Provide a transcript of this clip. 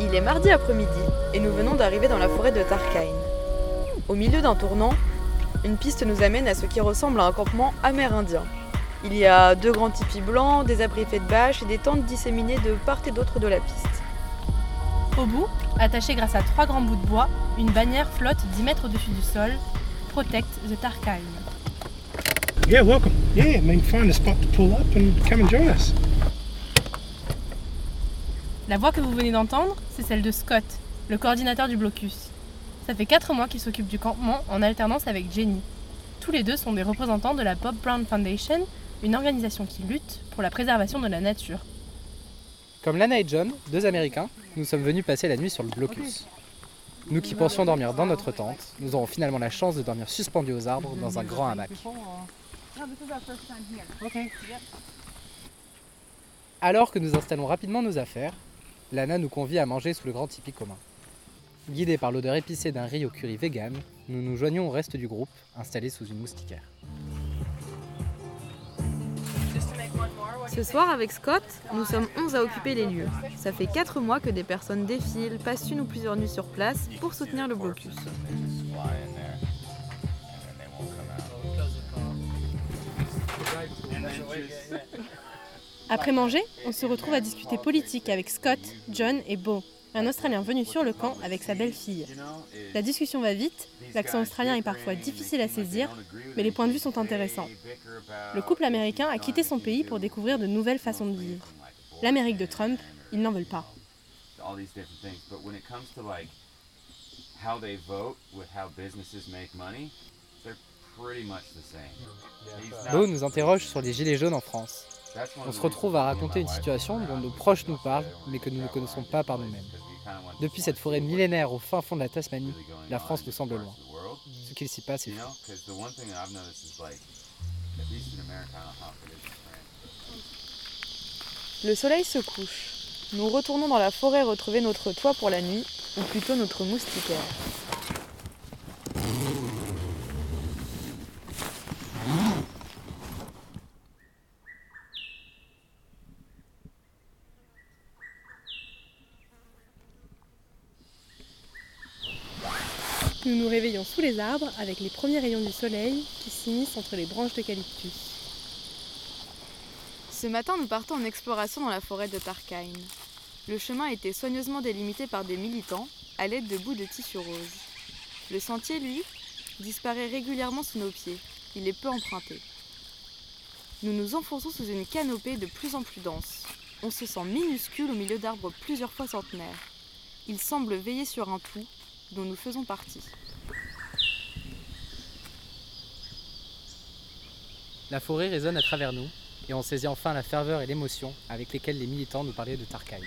est mardi après-midi et nous venons d'arriver dans la forêt de Tarkine. Au milieu d'un tournant, une piste nous amène à ce qui ressemble à un campement amérindien. Il y a deux grands tipis blancs, des abris faits de bâches et des tentes disséminées de part et d'autre de la piste. Au bout, attachée grâce à trois grands bouts de bois, une bannière flotte 10 mètres au-dessus du sol. Protect the Tarkine. Yeah, welcome. Yeah, I mean, find a spot to pull up and come and join us. La voix que vous venez d'entendre, c'est celle de Scott, le coordinateur du blocus. Ça fait 4 mois qu'il s'occupe du campement en alternance avec Jenny. Tous les deux sont des représentants de la Bob Brown Foundation, une organisation qui lutte pour la préservation de la nature. Comme Lana et John, deux Américains, nous sommes venus passer la nuit sur le blocus. Nous qui pensions dormir dans notre tente, nous aurons finalement la chance de dormir suspendus aux arbres dans un grand hamac. Alors que nous installons rapidement nos affaires, Lana nous convie à manger sous le grand tipi commun. Guidés par l'odeur épicée d'un riz au curry vegan, nous nous joignons au reste du groupe, installé sous une moustiquaire. Ce soir, avec Scott, nous sommes 11 à occuper les lieux. Ça fait 4 mois que des personnes défilent, passent une ou plusieurs nuits sur place pour soutenir le blocus. Après manger, on se retrouve à discuter politique avec Scott, John et Beau, un Australien venu sur le camp avec sa belle-fille. La discussion va vite, l'accent australien est parfois difficile à saisir, mais les points de vue sont intéressants. Le couple américain a quitté son pays pour découvrir de nouvelles façons de vivre. L'Amérique de Trump, ils n'en veulent pas. all these different things. But when it comes to like how they vote with how businesses make money, they're pretty much the same. He's not- Beau nous interroge sur les gilets jaunes en France. On se retrouve à raconter une situation dont nos proches nous parlent, mais que nous ne connaissons pas par nous-mêmes. Depuis cette forêt millénaire au fin fond de la Tasmanie, la France nous semble loin. Ce qu'il s'y passe est. Le soleil se couche. Nous retournons dans la forêt retrouver notre toit pour la nuit, ou plutôt notre moustiquaire. Nous nous réveillons sous les arbres avec les premiers rayons du soleil qui s'immiscent entre les branches d'eucalyptus. Ce matin, nous partons en exploration dans la forêt de Tarkine. Le chemin été soigneusement délimité par des militants à l'aide de bouts de tissu rose. Le sentier, lui, disparaît régulièrement sous nos pieds. Il est peu emprunté. Nous nous enfonçons sous une canopée de plus en plus dense. On se sent minuscule au milieu d'arbres plusieurs fois centenaires. Ils semblent veiller sur un tout dont nous faisons partie. La forêt résonne à travers nous, et on saisit enfin la ferveur et l'émotion avec lesquelles les militants nous parlaient de Tarkine.